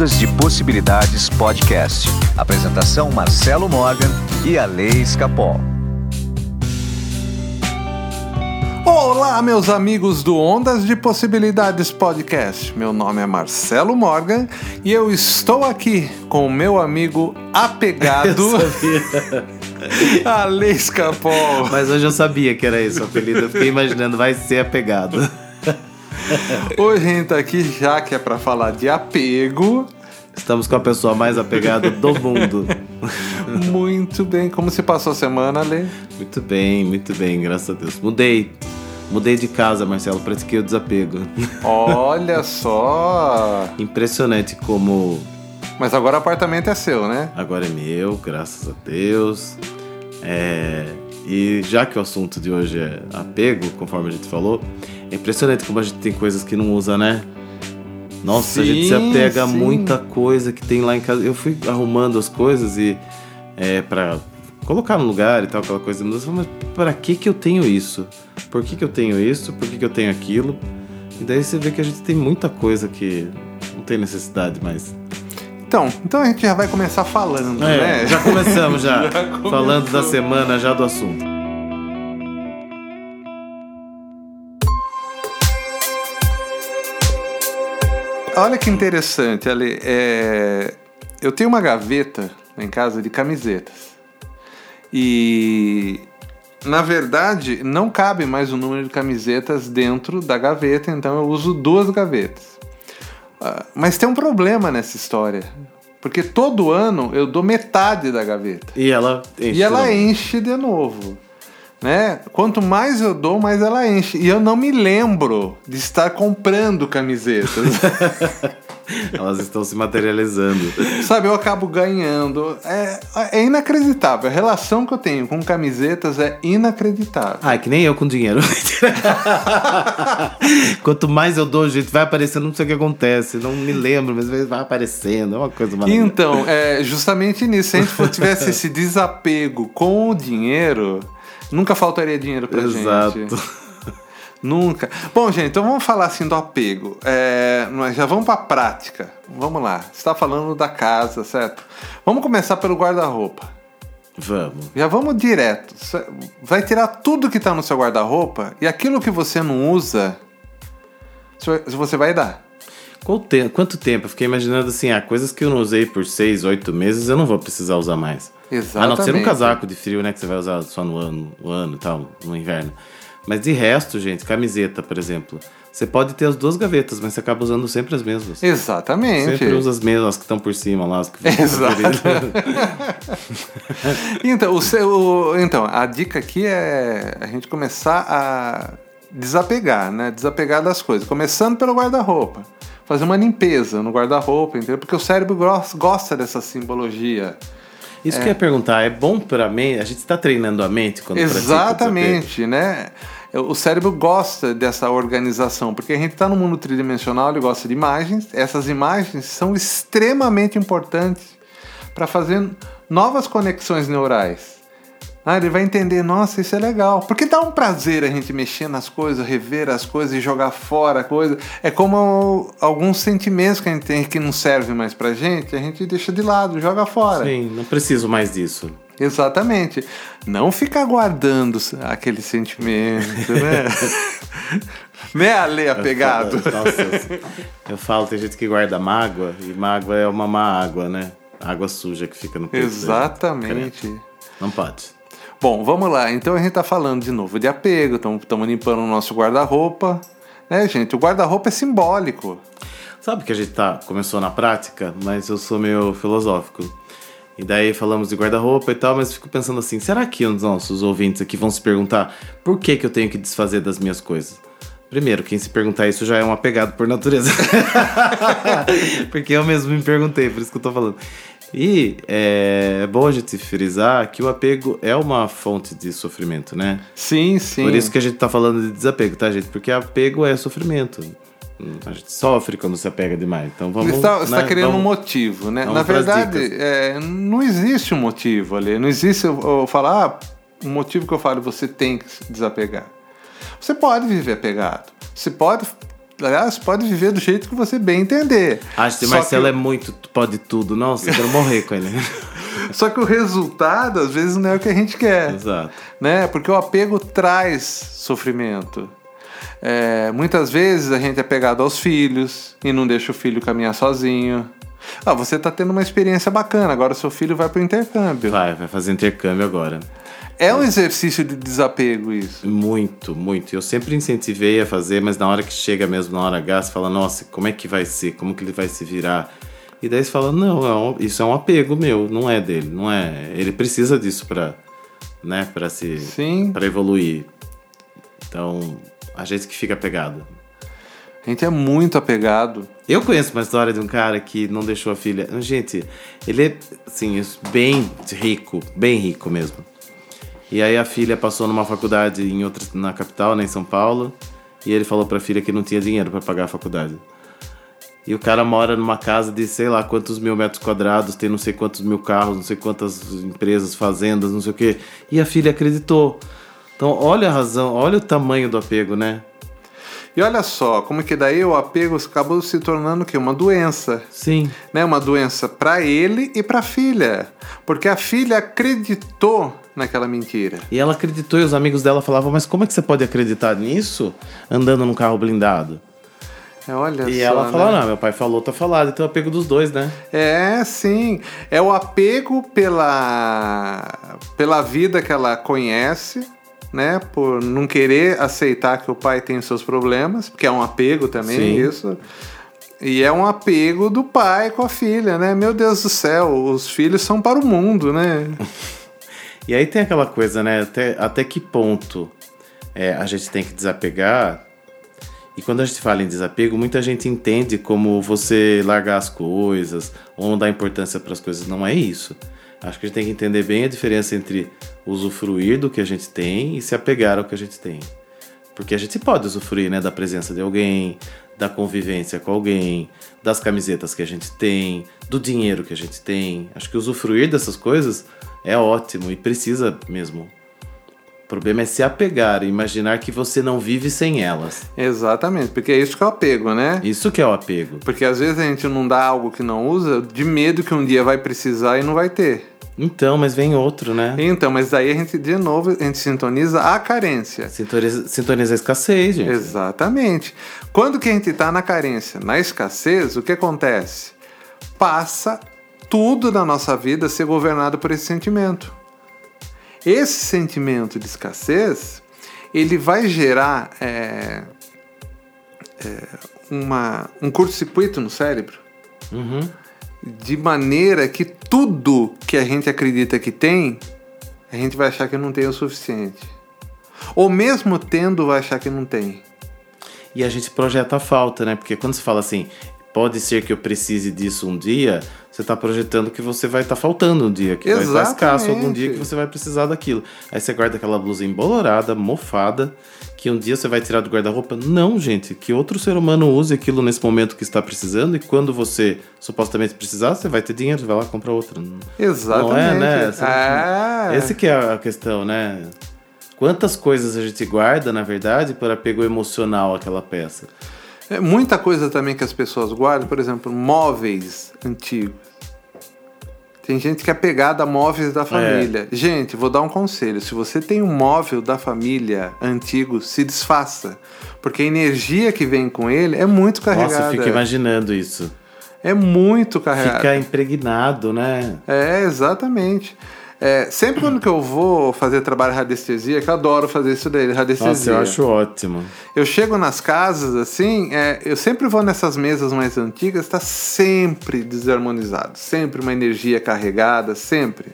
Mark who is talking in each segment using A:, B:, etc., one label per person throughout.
A: Ondas de Possibilidades Podcast. Apresentação Marcelo Morgan e a Lei Escapol.
B: Olá, meus amigos do Ondas de Possibilidades Podcast. Meu nome é Marcelo Morgan e eu estou aqui com o meu amigo apegado. Ale Escapol.
C: Mas hoje eu sabia que era esse o apelido. Eu fiquei imaginando, vai ser apegado.
B: Hoje a gente tá aqui já que é para falar de apego.
C: Estamos com a pessoa mais apegada do mundo.
B: Muito bem. Como se passou a semana, Ale?
C: Muito bem, muito bem, graças a Deus. Mudei. Mudei de casa, Marcelo, pratiquei o desapego.
B: Olha só!
C: Impressionante como.
B: Mas agora o apartamento é seu, né?
C: Agora é meu, graças a Deus. É... E já que o assunto de hoje é apego, conforme a gente falou, é impressionante como a gente tem coisas que não usa, né? Nossa, sim, a gente se apega a muita coisa que tem lá em casa. Eu fui arrumando as coisas e é, para colocar no lugar e tal, aquela coisa. Mas para que que eu tenho isso? Por que que eu tenho isso? Por que que eu tenho aquilo? E daí você vê que a gente tem muita coisa que não tem necessidade mais.
B: Então, então a gente já vai começar falando,
C: é,
B: né?
C: Já começamos já, já falando da semana já do assunto.
B: Olha que interessante, Ali. É... Eu tenho uma gaveta em casa de camisetas. E na verdade não cabe mais o número de camisetas dentro da gaveta, então eu uso duas gavetas. Uh, mas tem um problema nessa história. Porque todo ano eu dou metade da gaveta.
C: E ela
B: enche, e ela enche de novo né? Quanto mais eu dou, mais ela enche. E eu não me lembro de estar comprando camisetas.
C: Elas estão se materializando.
B: Sabe, eu acabo ganhando. É, é inacreditável. A relação que eu tenho com camisetas é inacreditável.
C: Ah, é que nem eu com dinheiro. Quanto mais eu dou, gente, vai aparecendo, não sei o que acontece. Não me lembro, mas vai aparecendo. É uma coisa
B: maravilhosa. Então, é justamente nisso. Se a gente tivesse esse desapego com o dinheiro Nunca faltaria dinheiro pra
C: Exato.
B: gente. Nunca. Bom, gente, então vamos falar assim do apego. É, nós já vamos pra prática. Vamos lá. Você está falando da casa, certo? Vamos começar pelo guarda-roupa.
C: Vamos.
B: Já vamos direto. Vai tirar tudo que está no seu guarda-roupa e aquilo que você não usa, você vai dar.
C: Quanto tempo? Eu fiquei imaginando assim, ah, coisas que eu não usei por seis, oito meses, eu não vou precisar usar mais.
B: Exatamente.
C: A não ser um casaco de frio, né? Que você vai usar só no ano, no ano e tal, no inverno. Mas de resto, gente, camiseta, por exemplo. Você pode ter as duas gavetas, mas você acaba usando sempre as mesmas.
B: Exatamente.
C: Sempre usa as mesmas, que estão por cima lá. As que
B: Exato. então, o seu, então, a dica aqui é a gente começar a desapegar, né? Desapegar das coisas. Começando pelo guarda-roupa. Fazer uma limpeza no guarda-roupa, entendeu? Porque o cérebro gosta dessa simbologia.
C: Isso é. que eu ia perguntar, é bom para a mente? A gente está treinando a mente quando
B: Exatamente, né? O cérebro gosta dessa organização, porque a gente está no mundo tridimensional, ele gosta de imagens. Essas imagens são extremamente importantes para fazer novas conexões neurais. Ah, ele vai entender, nossa, isso é legal. Porque dá um prazer a gente mexer nas coisas, rever as coisas e jogar fora a coisa. É como alguns sentimentos que a gente tem que não servem mais pra gente, a gente deixa de lado, joga fora.
C: Sim, não preciso mais disso.
B: Exatamente. Não ficar guardando aquele sentimento, né? né, Ale, apegado?
C: Eu falo, nossa, eu falo, tem gente que guarda mágoa, e mágoa é uma má água, né? Água suja que fica no peito.
B: Exatamente.
C: Não pode.
B: Bom, vamos lá. Então a gente está falando de novo de apego, estamos limpando o nosso guarda-roupa. Né, gente? O guarda-roupa é simbólico.
C: Sabe que a gente tá, começou na prática, mas eu sou meio filosófico. E daí falamos de guarda-roupa e tal, mas fico pensando assim: será que os nossos ouvintes aqui vão se perguntar por que, que eu tenho que desfazer das minhas coisas? Primeiro, quem se perguntar isso já é um apegado por natureza. Porque eu mesmo me perguntei, por isso que eu tô falando. E é, é bom a gente frisar que o apego é uma fonte de sofrimento, né?
B: Sim, sim.
C: Por isso que a gente tá falando de desapego, tá, gente? Porque apego é sofrimento. A gente sofre quando se apega demais. Então vamos. Você
B: está, tá né? querendo vamos, um motivo, né? Na verdade, é, não existe um motivo ali. Não existe eu, eu falar, ah, um motivo que eu falo, você tem que se desapegar. Você pode viver apegado. Você pode Aliás, pode viver do jeito que você bem entender.
C: Acho que Marcelo
B: que-
C: é muito pode tudo. Nossa, eu quero morrer com ele.
B: Só que o resultado, às vezes, não é o que a gente quer.
C: Exato.
B: né? Porque o apego traz sofrimento. É, muitas vezes a gente é pegado aos filhos e não deixa o filho caminhar sozinho. Ah, você tá tendo uma experiência bacana, agora seu filho vai pro intercâmbio.
C: Vai, vai fazer intercâmbio agora.
B: É um exercício de desapego isso.
C: Muito, muito. Eu sempre incentivei a fazer, mas na hora que chega mesmo, na hora H, você fala, nossa, como é que vai ser? Como que ele vai se virar? E daí você fala, não, é isso é um apego meu, não é dele, não é. Ele precisa disso pra, né, pra se.
B: Sim.
C: pra evoluir. Então, a gente que fica apegado.
B: A gente é muito apegado.
C: Eu conheço uma história de um cara que não deixou a filha. Gente, ele é, assim, bem rico, bem rico mesmo. E aí a filha passou numa faculdade em outra, na capital, né, em São Paulo, e ele falou pra filha que não tinha dinheiro pra pagar a faculdade. E o cara mora numa casa de sei lá quantos mil metros quadrados, tem não sei quantos mil carros, não sei quantas empresas, fazendas, não sei o quê. E a filha acreditou. Então, olha a razão, olha o tamanho do apego, né?
B: E olha só, como que daí o apego acabou se tornando o quê? Uma doença.
C: Sim.
B: Né? Uma doença para ele e para a filha. Porque a filha acreditou naquela mentira.
C: E ela acreditou e os amigos dela falavam, mas como é que você pode acreditar nisso andando num carro blindado?
B: É, Olha
C: E
B: só,
C: ela
B: né?
C: falou, não, meu pai falou, tá falado, então é o apego dos dois, né?
B: É, sim. É o apego pela, pela vida que ela conhece, né? Por não querer aceitar que o pai tem os seus problemas, porque é um apego também,
C: Sim.
B: isso. E é um apego do pai com a filha, né? Meu Deus do céu, os filhos são para o mundo, né?
C: E aí tem aquela coisa, né? Até, até que ponto é, a gente tem que desapegar? E quando a gente fala em desapego, muita gente entende como você largar as coisas ou não dar importância para as coisas. Não é isso. Acho que a gente tem que entender bem a diferença entre usufruir do que a gente tem e se apegar ao que a gente tem. Porque a gente pode usufruir né, da presença de alguém, da convivência com alguém, das camisetas que a gente tem, do dinheiro que a gente tem. Acho que usufruir dessas coisas é ótimo e precisa mesmo. O problema é se apegar e imaginar que você não vive sem elas.
B: Exatamente, porque é isso que é o apego, né?
C: Isso que é o apego.
B: Porque às vezes a gente não dá algo que não usa de medo que um dia vai precisar e não vai ter.
C: Então, mas vem outro, né?
B: Então, mas daí a gente, de novo, a gente sintoniza a carência.
C: Sintoniza, sintoniza a escassez, gente.
B: Exatamente. Quando que a gente está na carência, na escassez, o que acontece? Passa tudo na nossa vida a ser governado por esse sentimento. Esse sentimento de escassez, ele vai gerar é, é, uma, um curto-circuito no cérebro,
C: Uhum.
B: De maneira que tudo que a gente acredita que tem, a gente vai achar que não tem o suficiente. Ou mesmo tendo, vai achar que não tem.
C: E a gente projeta a falta, né? Porque quando você fala assim, pode ser que eu precise disso um dia, você está projetando que você vai estar faltando um dia, que vai estar escasso algum
B: Exatamente.
C: dia que você vai precisar daquilo. Aí você guarda aquela blusa embolorada, mofada, que um dia você vai tirar do guarda-roupa. Não, gente, que outro ser humano use aquilo nesse momento que está precisando e quando você supostamente precisar, você vai ter dinheiro, vai lá e compra outra.
B: Exatamente.
C: Não é, né?
B: É.
C: Esse que é a questão, né? Quantas coisas a gente guarda, na verdade, por apego emocional àquela peça?
B: É muita coisa também que as pessoas guardam, por exemplo, móveis antigos. Tem gente que é pegada a móveis da família. Gente, vou dar um conselho. Se você tem um móvel da família antigo, se desfaça. Porque a energia que vem com ele é muito carregada.
C: Nossa, eu fico imaginando isso.
B: É muito carregada.
C: Fica impregnado, né?
B: É, exatamente. É, sempre quando que eu vou fazer trabalho de radiestesia, que eu adoro fazer isso daí, radiestesia.
C: Nossa, eu acho ótimo.
B: Eu chego nas casas, assim, é, eu sempre vou nessas mesas mais antigas, está sempre desarmonizado, sempre uma energia carregada, sempre.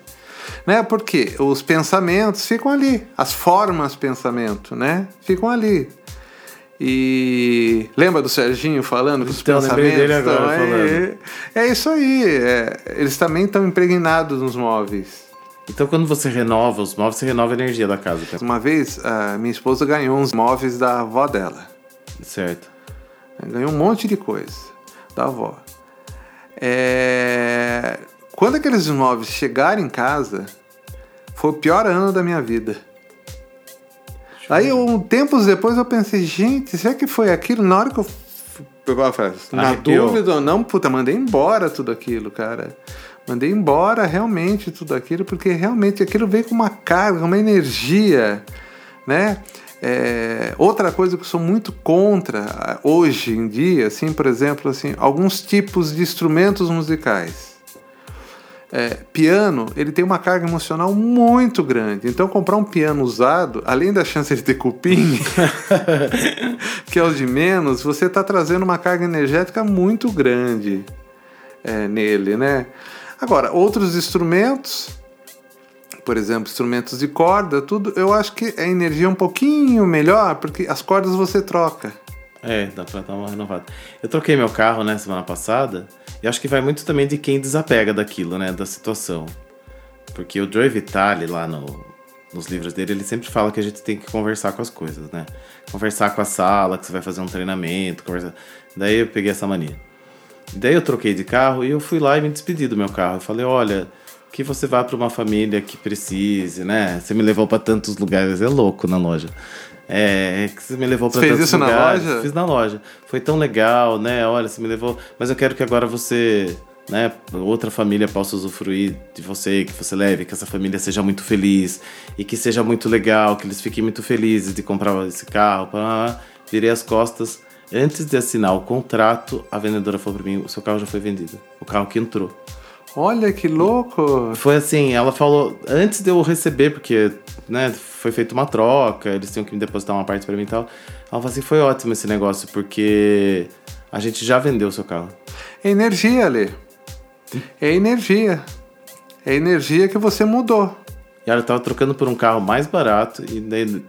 B: Né? Porque os pensamentos ficam ali, as formas pensamento, né? Ficam ali. E lembra do Serginho falando que os
C: Então,
B: pensamentos
C: dele agora
B: estão
C: falando.
B: É isso aí. é, eles também estão impregnados nos móveis.
C: Então, quando você renova os móveis, você renova a energia da casa, tá?
B: Uma vez, minha esposa ganhou uns móveis da avó dela.
C: certo?
B: Ganhou um monte de coisa da avó. É, Quando aqueles móveis chegaram em casa, foi o pior ano da minha vida. Aí, um tempos depois, eu pensei, gente, será que foi aquilo? Na hora que eu Na
C: Arrepiou.
B: dúvida ou não, puta, mandei embora tudo aquilo, cara. Mandei embora realmente tudo aquilo, porque realmente aquilo veio com uma carga, uma energia, né? É, outra coisa que eu sou muito contra ah, hoje em dia, assim, por exemplo, assim, alguns tipos de instrumentos musicais. É, piano, ele tem uma carga emocional muito grande. Então, comprar um piano usado, além da chance de ter cupim, que é o de menos, você está trazendo uma carga energética muito grande é, nele, né? Agora, outros instrumentos, por exemplo, instrumentos de corda, tudo, eu acho que a energia é um pouquinho melhor, porque as cordas você troca.
C: É, dá pra dar uma renovada. Eu troquei meu carro, né, semana passada, e acho que vai muito também de quem desapega daquilo, né, da situação. Porque o Joe Vitale, lá no, nos livros dele, ele sempre fala que a gente tem que conversar com as coisas, né? Conversar com a sala, que você vai fazer um treinamento, conversar... Daí eu peguei essa mania. Daí eu troquei de carro e eu fui lá e me despedi do meu carro. Eu falei, olha, que você vá para uma família que precise, né? Você me levou para tantos lugares, é louco na loja. É, que você me levou para
B: Fez
C: tantos
B: isso na
C: lugares.
B: loja?
C: Fiz na loja. Foi tão legal, né? Olha, você me levou, mas eu quero que agora você, né, outra família possa usufruir de você, que você leve, que essa família seja muito feliz e que seja muito legal, que eles fiquem muito felizes de comprar esse carro. pá. Virei as costas. Antes de assinar o contrato, a vendedora falou para mim: o seu carro já foi vendido. O carro que entrou.
B: Olha que louco!
C: Foi assim, ela falou, antes de eu receber, porque né, foi feita uma troca, eles tinham que me depositar uma parte para mim e tal. Ela falou assim, foi ótimo esse negócio, porque a gente já vendeu o seu carro.
B: É energia, Lê. É energia. É energia que você mudou.
C: E ela tava trocando por um carro mais barato e daí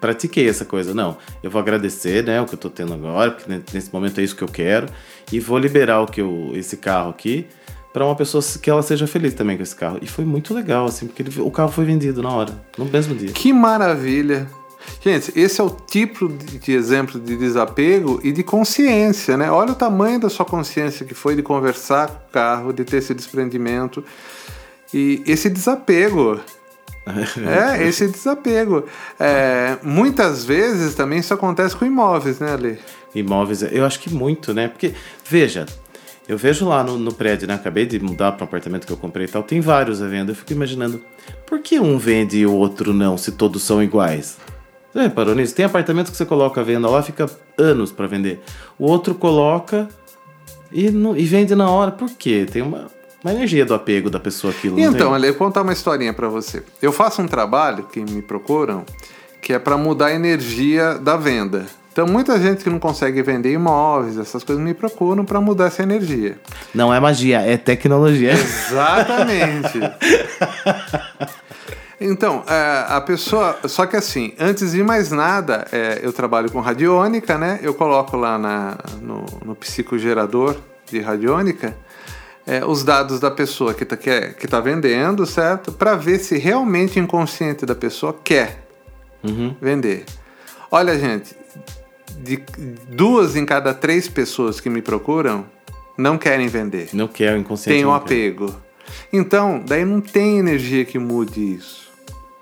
C: pratiquei essa coisa. Não, eu vou agradecer, né, o que eu tô tendo agora, porque ne- nesse momento é isso que eu quero, e vou liberar o que eu, esse carro aqui para uma pessoa que ela seja feliz também com esse carro. E foi muito legal, assim, porque ele- o carro foi vendido na hora, no mesmo dia.
B: Que maravilha! Gente, esse é o tipo de exemplo de desapego e de consciência, né? Olha o tamanho da sua consciência que foi de conversar com o carro, de ter esse desprendimento e esse desapego. É, esse desapego. É, muitas vezes também isso acontece com imóveis, né, Ale?
C: Imóveis, eu acho que muito, né? Porque, veja, eu vejo lá no, no prédio, né? Acabei de mudar para um apartamento que eu comprei e tal, tem vários à venda. Eu fico imaginando, por que um vende e o outro não, se todos são iguais? Você reparou nisso? Tem apartamento que você coloca à venda lá, fica anos para vender. O outro coloca e, não- e vende na hora. Por quê? Tem uma, uma energia do apego da pessoa aquilo.
B: Então? Ale, eu vou contar uma historinha para você. Eu faço um trabalho, que me procuram, que é para mudar a energia da venda. Então, muita gente que não consegue vender imóveis, essas coisas, me procuram para mudar essa energia.
C: Não é magia, é tecnologia.
B: Exatamente. Então, é, a pessoa. Só que assim, antes de mais nada, é, eu trabalho com radiônica, né? Eu coloco lá na, no, no psicogerador de radiônica é, os dados da pessoa que está que, é- que tá vendendo, certo? Para ver se realmente o inconsciente da pessoa quer
C: Uhum.
B: vender. Olha, gente, de duas em cada três pessoas que me procuram não querem vender
C: Não quer o inconsciente.
B: tem um
C: quer.
B: apego. Então, daí não tem energia que mude isso.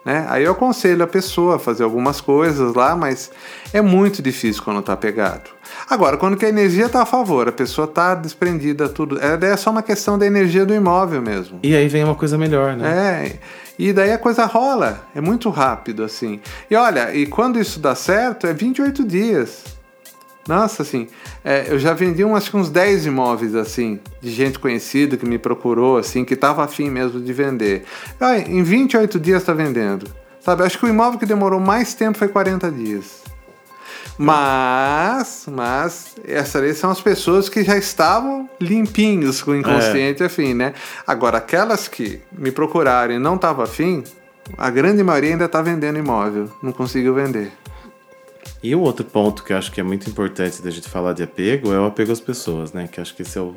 B: Né? Aí eu aconselho a pessoa a fazer algumas coisas lá, mas é muito difícil quando tá pegado. Agora, quando que a energia tá a favor, a pessoa tá desprendida, tudo. É, é só uma questão da energia do imóvel mesmo.
C: E aí vem uma coisa melhor, né?
B: É, e daí a coisa rola, é muito rápido assim. E olha, e quando isso dá certo, é 28 dias. Nossa, assim, é, eu já vendi um, acho que uns 10 imóveis, assim, de gente conhecida que me procurou, assim, que tava afim mesmo de vender. Ah, em 28 dias tá vendendo. Sabe, acho que o imóvel que demorou mais tempo foi 40 dias. Mas, mas, essas aí são as pessoas que já estavam limpinhos com o inconsciente afim, né? Agora, aquelas que me procuraram e não estavam afim, a grande maioria ainda está vendendo imóvel, não conseguiu vender.
C: E o outro ponto que eu acho que é muito importante da gente falar de apego é o apego às pessoas, né? Que acho que esse é o,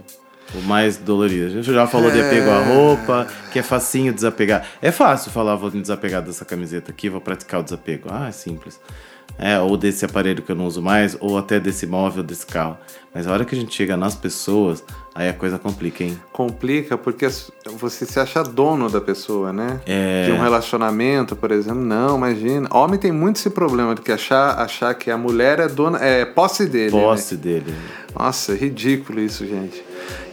C: o mais dolorido. A gente já falou de apego à roupa, que é facinho desapegar. É fácil falar, vou me desapegar dessa camiseta aqui, vou praticar o desapego. Ah, é simples. É, ou desse aparelho que eu não uso mais, ou até desse móvel, desse carro. Mas a hora que a gente chega nas pessoas, aí a coisa complica, hein?
B: Complica porque você se acha dono da pessoa, né?
C: É.
B: De um relacionamento, por exemplo. Não, imagina. Homem tem muito esse problema de que achar, achar que a mulher é dona, é posse dele. né?
C: Posse dele.
B: Nossa, é ridículo isso, gente.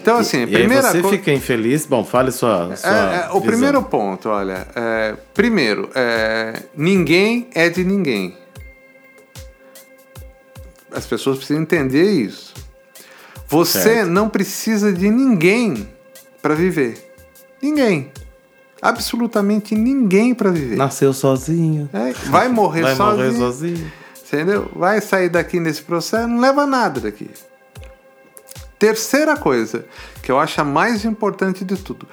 B: Então, assim,
C: e,
B: primeira
C: você
B: co-
C: fica infeliz. Bom, fale sua. sua
B: É, é, o primeiro ponto, olha. é, primeiro, é, ninguém é de ninguém. As pessoas precisam entender isso. Você
C: Certo.
B: não precisa de ninguém para viver. Ninguém. Absolutamente ninguém para viver.
C: Nasceu sozinho.
B: É, vai morrer
C: Vai
B: sozinho.
C: morrer sozinho.
B: Entendeu? Vai sair daqui nesse processo, não leva nada daqui. Terceira coisa, que eu acho a mais importante de tudo.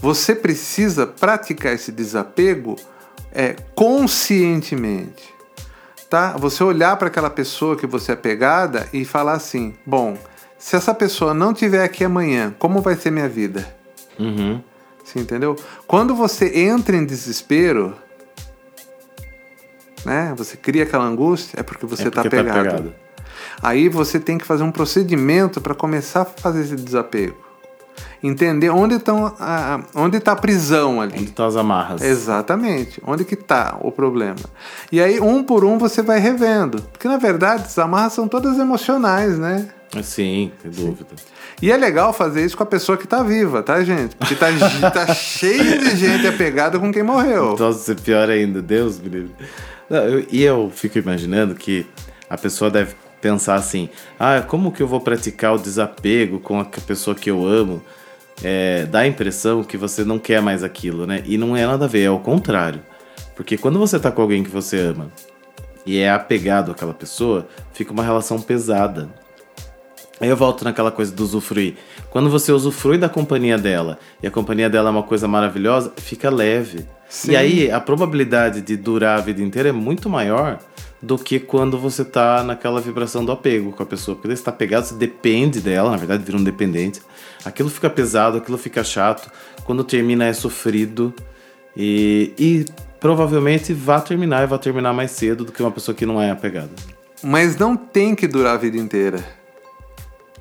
B: Você precisa praticar esse desapego é, conscientemente. Tá? Você olhar para aquela pessoa que você é pegada e falar assim: bom, se essa pessoa não estiver aqui amanhã, como vai ser minha vida?
C: Uhum.
B: Você entendeu? Quando você entra em desespero, né? Você cria aquela angústia, é porque você
C: É
B: está
C: porque tá
B: pegado.
C: pegado.
B: Aí você tem que fazer um procedimento para começar a fazer esse desapego. Entender onde estão a, onde está a prisão ali.
C: Onde estão as amarras?
B: Exatamente. Onde que está o problema? E aí, um por um, você vai revendo. Porque, na verdade, as amarras são todas emocionais, né?
C: Sim, sem dúvida.
B: E é legal fazer isso com a pessoa que tá viva, tá, gente? Porque tá, tá cheio de gente apegada com quem morreu.
C: Nossa, pior ainda, Deus me livre. Não, eu- e eu fico imaginando que a pessoa deve pensar assim: ah, como que eu vou praticar o desapego com a pessoa que eu amo? É, dá a impressão que você não quer mais aquilo, né? E não é nada a ver, é o contrário. Porque quando você tá com alguém que você ama e é apegado àquela pessoa, fica uma relação pesada. Aí eu volto naquela coisa do usufruir. Quando você usufrui da companhia dela e a companhia dela é uma coisa maravilhosa, fica leve.
B: Sim.
C: E aí a probabilidade de durar a vida inteira é muito maior do que quando você tá naquela vibração do apego com a pessoa. Porque você tá pegado, você depende dela, na verdade vira um dependente. Aquilo fica pesado, aquilo fica chato. Quando termina é sofrido. E, e provavelmente vai terminar e vai terminar mais cedo do que uma pessoa que não é apegada.
B: Mas não tem que durar a vida inteira.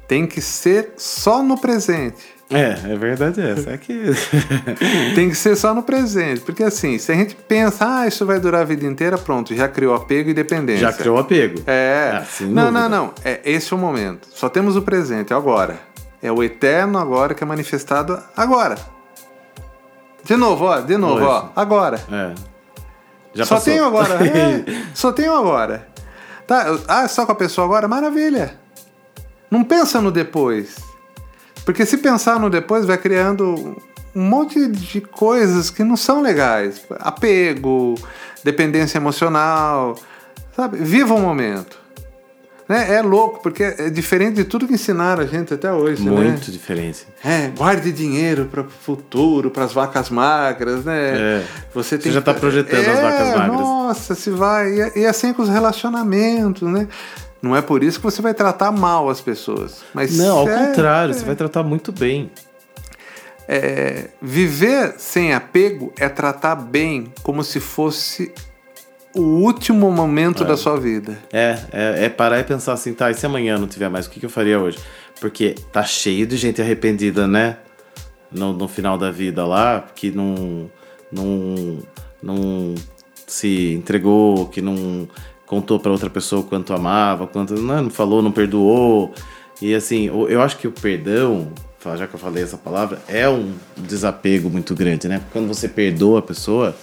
B: Tem que ser só no presente.
C: É, é verdade essa. É que.
B: Tem que ser só no presente. Porque assim, se a gente pensa, ah, isso vai durar a vida inteira, pronto, já criou apego e dependência.
C: Já criou apego.
B: É.
C: Ah,
B: não, não, não. É, esse é o momento. Só temos o presente, é agora. É o eterno agora que é manifestado agora. De novo, ó, de novo,
C: Hoje.
B: ó, agora.
C: É. Já
B: só
C: passou.
B: tenho agora. é, só tenho agora. Tá, ah, só com a pessoa agora? Maravilha. Não pensa no depois. Porque se pensar no depois, vai criando um monte de coisas que não são legais. Apego, dependência emocional, sabe? Viva o momento. Né? É louco, porque é diferente de tudo que ensinaram a gente até hoje, né?
C: Muito diferente.
B: É, guarde dinheiro para o futuro, para as vacas magras, né?
C: É.
B: Você,
C: Você já tá projetando as
B: É,
C: vacas magras.
B: Nossa, se vai. E, e assim com os relacionamentos, né? Não é por isso que você vai tratar mal as pessoas. Mas
C: Não, ao
B: é-
C: contrário,
B: é,
C: você vai tratar muito bem.
B: é, viver sem apego é tratar bem como se fosse o último momento da sua vida.
C: É, é, é parar e pensar assim, tá, e se amanhã não tiver mais, o que, que eu faria hoje? Porque tá cheio de gente arrependida, né? No, no final da vida lá, que não, não, não se entregou, que não contou pra outra pessoa quanto amava, quanto não, não falou, não perdoou. E assim, eu acho que o perdão, já que eu falei essa palavra, é um desapego muito grande, né? Porque quando você perdoa a pessoa,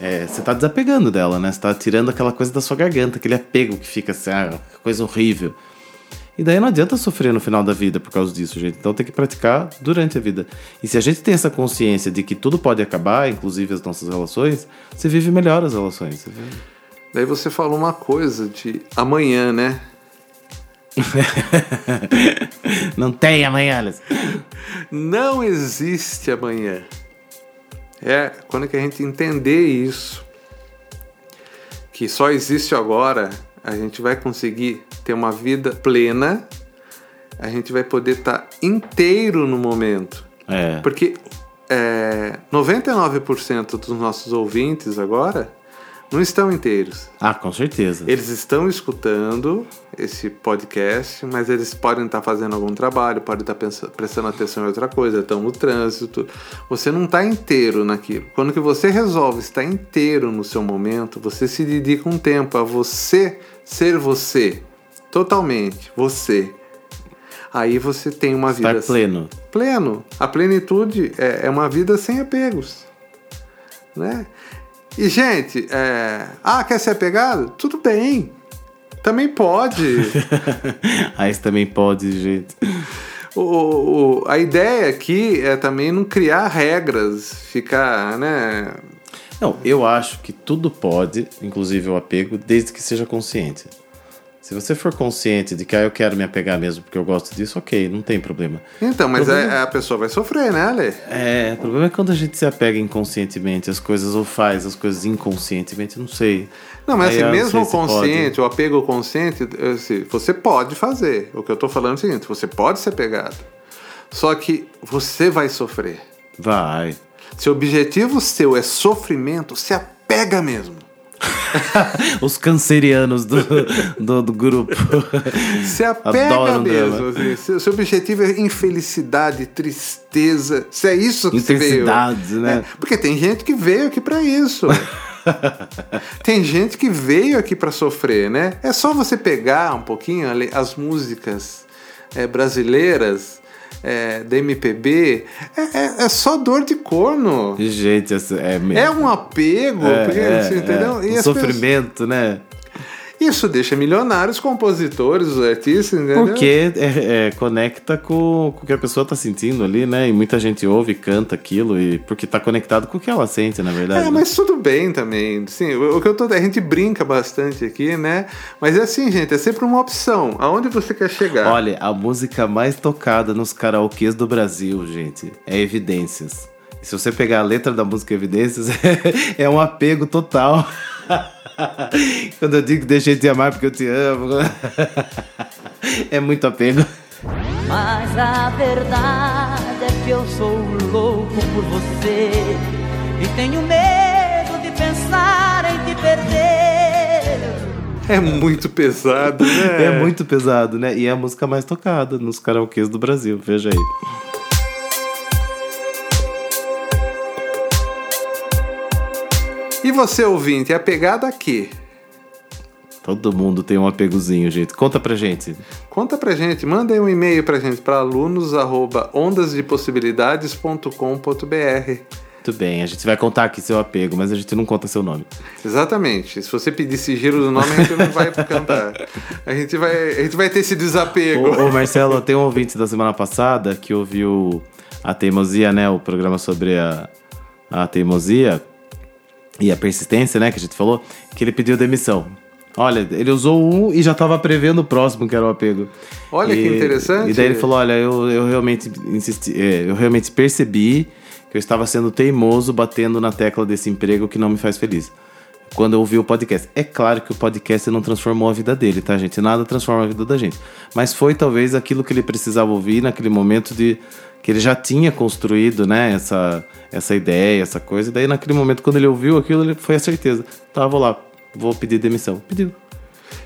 C: é, você tá desapegando dela, né? Você tá tirando aquela coisa da sua garganta, aquele apego que fica assim, ah, coisa horrível. E daí não adianta sofrer no final da vida por causa disso, gente. Então tem que praticar durante a vida. E se a gente tem essa consciência de que tudo pode acabar, inclusive as nossas relações, você vive melhor as relações. Você vive...
B: Daí você falou uma coisa de amanhã, né?
C: não tem amanhã, Alice.
B: Não existe amanhã. É quando que a gente entender isso, que só existe agora, a gente vai conseguir ter uma vida plena, a gente vai poder estar inteiro no momento.
C: É.
B: Porque é, 99% dos nossos ouvintes agora não estão inteiros.
C: Ah, com certeza.
B: Eles estão escutando esse podcast, mas eles podem estar fazendo algum trabalho, podem estar pensando, prestando atenção em outra coisa, estão no trânsito. Você não está inteiro naquilo. Quando que você resolve estar inteiro no seu momento, você se dedica um tempo a você ser você, totalmente você. Aí você tem uma
C: Estar
B: vida
C: pleno.
B: pleno. A plenitude é, é uma vida sem apegos, né? E gente, é, ah, quer ser apegado? Tudo bem, também pode.
C: Aí você também pode, gente.
B: o, o- a ideia aqui é também não criar regras, ficar, né?
C: Não, eu acho que tudo pode, inclusive o apego, desde que seja consciente. Se você for consciente de que ah, eu quero me apegar mesmo porque eu gosto disso, ok, não tem problema.
B: Então, mas
C: Problema-
B: a, a pessoa vai sofrer, né, Ale?
C: É, o problema é quando a gente se apega inconscientemente às coisas ou faz as coisas inconscientemente, não sei.
B: Não, mas
C: Aí
B: assim, mesmo o
C: pode.
B: consciente, o apego consciente, assim, você pode fazer. O que eu tô falando é o seguinte: você pode ser pegado. Só que você vai sofrer.
C: Vai.
B: Se o objetivo seu é sofrimento, se apega mesmo.
C: Os cancerianos do, do, do grupo.
B: Se apega
C: Adoro um
B: mesmo. assim. Se seu objetivo é infelicidade, tristeza, se é isso que você veio.
C: Intensidade, né?
B: É, porque tem gente que veio aqui pra isso. tem gente que veio aqui pra sofrer, né? É só você pegar um pouquinho as músicas é, brasileiras é, da MPB. É, é- é só dor de corno.
C: Gente, essa- é mesmo.
B: É um apego,
C: É,
B: porque,
C: é,
B: entendeu?
C: é.
B: E
C: Um sofrimento, né?
B: Isso deixa milionários os compositores, os artistas, entendeu?
C: Porque é, é, conecta com, com o que a pessoa tá sentindo ali, né? E muita gente ouve e canta aquilo, e porque tá conectado com o que ela sente, na verdade.
B: É,
C: né?
B: mas tudo bem também. Sim, o, que eu tô. A gente brinca bastante aqui, né? Mas é assim, gente, é sempre uma opção. Aonde você quer chegar?
C: Olha, a música mais tocada nos karaokês do Brasil, gente, é Evidências. Se você pegar a letra da música Evidências, é um apego total. Quando eu digo que deixei de te amar porque eu te amo. É muito apego.
D: Mas a verdade é que eu sou louco por você e tenho medo de pensar em te perder.
B: É muito pesado, né?
C: É muito pesado, né? E é a música mais tocada nos karaokês do Brasil, veja aí.
B: Você, ouvinte, é apegado a quê?
C: Todo mundo tem um apegozinho, gente. Conta pra gente.
B: Conta pra gente, manda aí um e-mail pra gente para alunos@ondasdepossibilidades.com.br.
C: Muito bem, a gente vai contar aqui seu apego, mas a gente não conta seu nome.
B: Exatamente. Se você pedir sigilo do nome, a gente não vai cantar. A gente vai, a gente vai ter esse desapego.
C: Ô, ô, Marcelo, tem um ouvinte da semana passada que ouviu a teimosia, né? O programa sobre a, a teimosia e a persistência, né? Que a gente falou, que ele pediu demissão. Olha, ele usou um e já estava prevendo o próximo, que era o apego.
B: Olha que
C: E-
B: interessante.
C: E daí ele falou: olha, eu, eu realmente insisti, é, eu realmente percebi que eu estava sendo teimoso batendo na tecla desse emprego que não me faz feliz. Quando eu ouvi o podcast. É claro que o podcast não transformou a vida dele, tá, gente? Nada transforma a vida da gente. Mas foi talvez aquilo que ele precisava ouvir naquele momento de que ele já tinha construído, né, essa, essa ideia, essa coisa. E daí naquele momento, quando ele ouviu aquilo, ele foi a certeza. Tá, vou lá, vou pedir demissão. Pediu.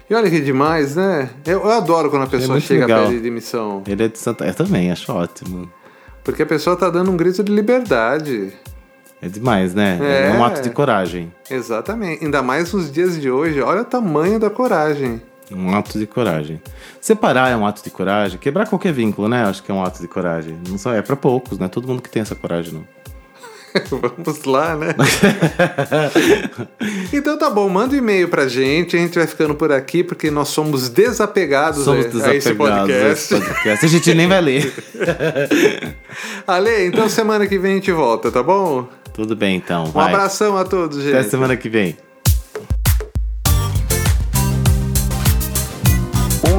B: E olha que demais, né? Eu, eu adoro quando a pessoa
C: muito
B: chega
C: legal.
B: a pedir demissão.
C: Ele é de Santa. Eu também, acho ótimo.
B: Porque a pessoa tá dando um grito de liberdade.
C: É demais, né? É,
B: É.
C: um ato de coragem.
B: Exatamente. Ainda mais nos dias de hoje. Olha o tamanho da coragem.
C: Um ato de coragem. Separar é um ato de coragem. Quebrar qualquer vínculo, né? Acho que é um ato de coragem. Não só é pra poucos, né? Todo mundo que tem essa coragem, não.
B: Vamos lá, né? então tá bom, manda um e-mail pra gente. A gente vai ficando por aqui porque nós somos desapegados,
C: Somos
B: a, a
C: desapegados
B: esse podcast.
C: a esse podcast. A gente nem vai ler.
B: Ale, então semana que vem a gente volta, tá bom?
C: Tudo bem, então.
B: Um
C: vai.
B: abração a todos, gente.
C: Até semana que vem.